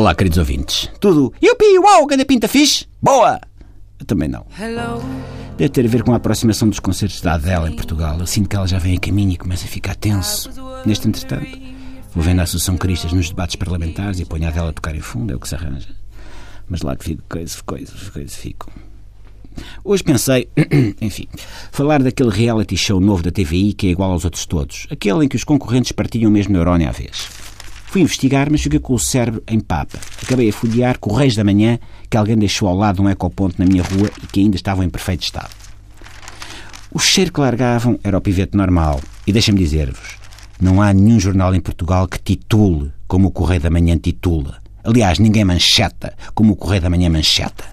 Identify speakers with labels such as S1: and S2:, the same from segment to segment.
S1: Olá, queridos ouvintes. Tudo yupi, uau, ganda pinta fixe? Boa! Eu também não. Deve ter a ver com a aproximação dos concertos da Adele em Portugal. Eu sinto que ela já vem a caminho e começa a ficar tenso. Neste entretanto, vou vendo a Associação Cristas nos debates parlamentares e ponho a Adele a tocar em fundo, é o que se arranja. Mas lá que fico, coisa, coisa, coisa, fico. Hoje pensei, enfim, falar daquele reality show novo da TVI que é igual aos outros todos. Aquele em que os concorrentes partilham o mesmo neurónio à vez. Fui investigar, mas fiquei com o cérebro em papa. Acabei a folhear Correios da Manhã que alguém deixou ao lado de um ecoponto na minha rua e que ainda estavam em perfeito estado. O cheiro que largavam era o pivete normal. E deixem-me dizer-vos, não há nenhum jornal em Portugal que titule como o Correio da Manhã titula. Aliás, ninguém mancheta como o Correio da Manhã mancheta.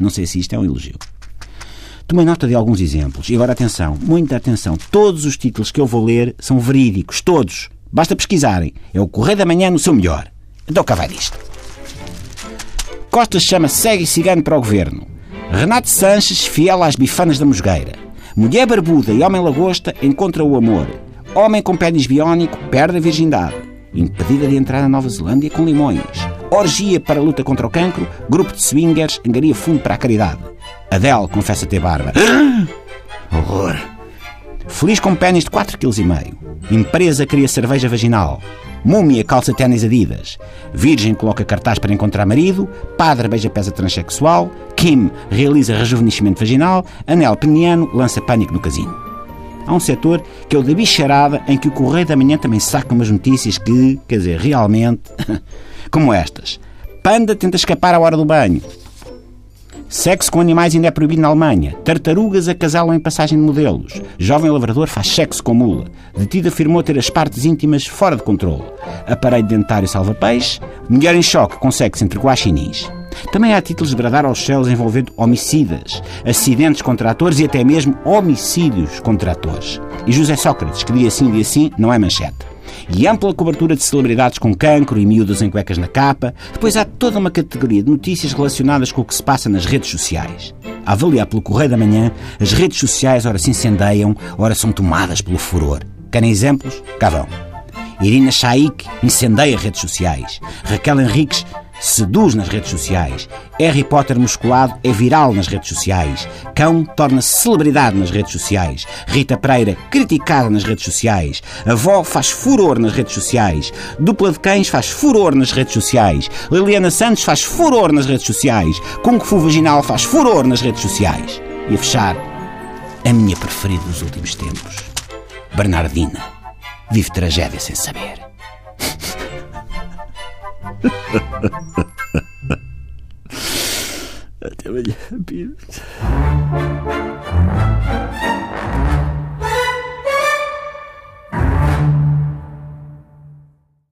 S1: Não sei se isto é um elogio. Tomei nota de alguns exemplos. E agora atenção, muita atenção. Todos os títulos que eu vou ler são verídicos. Todos. Basta pesquisarem. É o Correio da Manhã no seu melhor. Então cá vai disto. Costa chama segue cigano para o governo. Renato Sanches, fiel às bifanas da Mosgueira. Mulher barbuda e homem lagosta encontram o amor. Homem com pênis biónico perde a virgindade. Impedida de entrar na Nova Zelândia com limões. Orgia para a luta contra o cancro. Grupo de swingers angaria fundo para a caridade. Adele confessa ter barba. Horror. Feliz com pênis de 4,5 kg. Empresa cria cerveja vaginal. Múmia calça ténis Adidas. Virgem coloca cartaz para encontrar marido. Padre beija pesa transexual. Kim realiza rejuvenescimento vaginal. Anel peniano lança pânico no casino. Há um setor que é o da bicharada em que o Correio da Manhã também saca umas notícias que, quer dizer, realmente, como estas. Panda tenta escapar à hora do banho. Sexo com animais ainda é proibido na Alemanha. Tartarugas acasalam em passagem de modelos. Jovem lavrador faz sexo com mula. Detido afirmou ter as partes íntimas fora de controle. Aparelho dentário salva-peixe. Mulher em choque consegue se entre guaxinins. Também há títulos de bradar aos céus envolvendo homicidas, acidentes contra atores e até mesmo homicídios contra atores. E José Sócrates, que dia assim, dia assim, não é manchete e ampla cobertura de celebridades com cancro e miúdas em cuecas na capa. Depois há toda uma categoria de notícias relacionadas com o que se passa nas redes sociais. A avaliar pelo Correio da Manhã, as redes sociais ora se incendeiam, ora são tomadas pelo furor. Querem exemplos? Cá vão. Irina Shaik incendeia redes sociais. Raquel Henriques seduz nas redes sociais. Harry Potter musculado é viral nas redes sociais. Cão torna-se celebridade nas redes sociais. Rita Pereira criticada nas redes sociais. Avó faz furor nas redes sociais. Dupla de cães faz furor nas redes sociais. Liliana Santos faz furor nas redes sociais. Kung Fu Vaginal faz furor nas redes sociais. E a fechar, a minha preferida dos últimos tempos. Bernardina vive tragédia sem saber. Det var jävligt.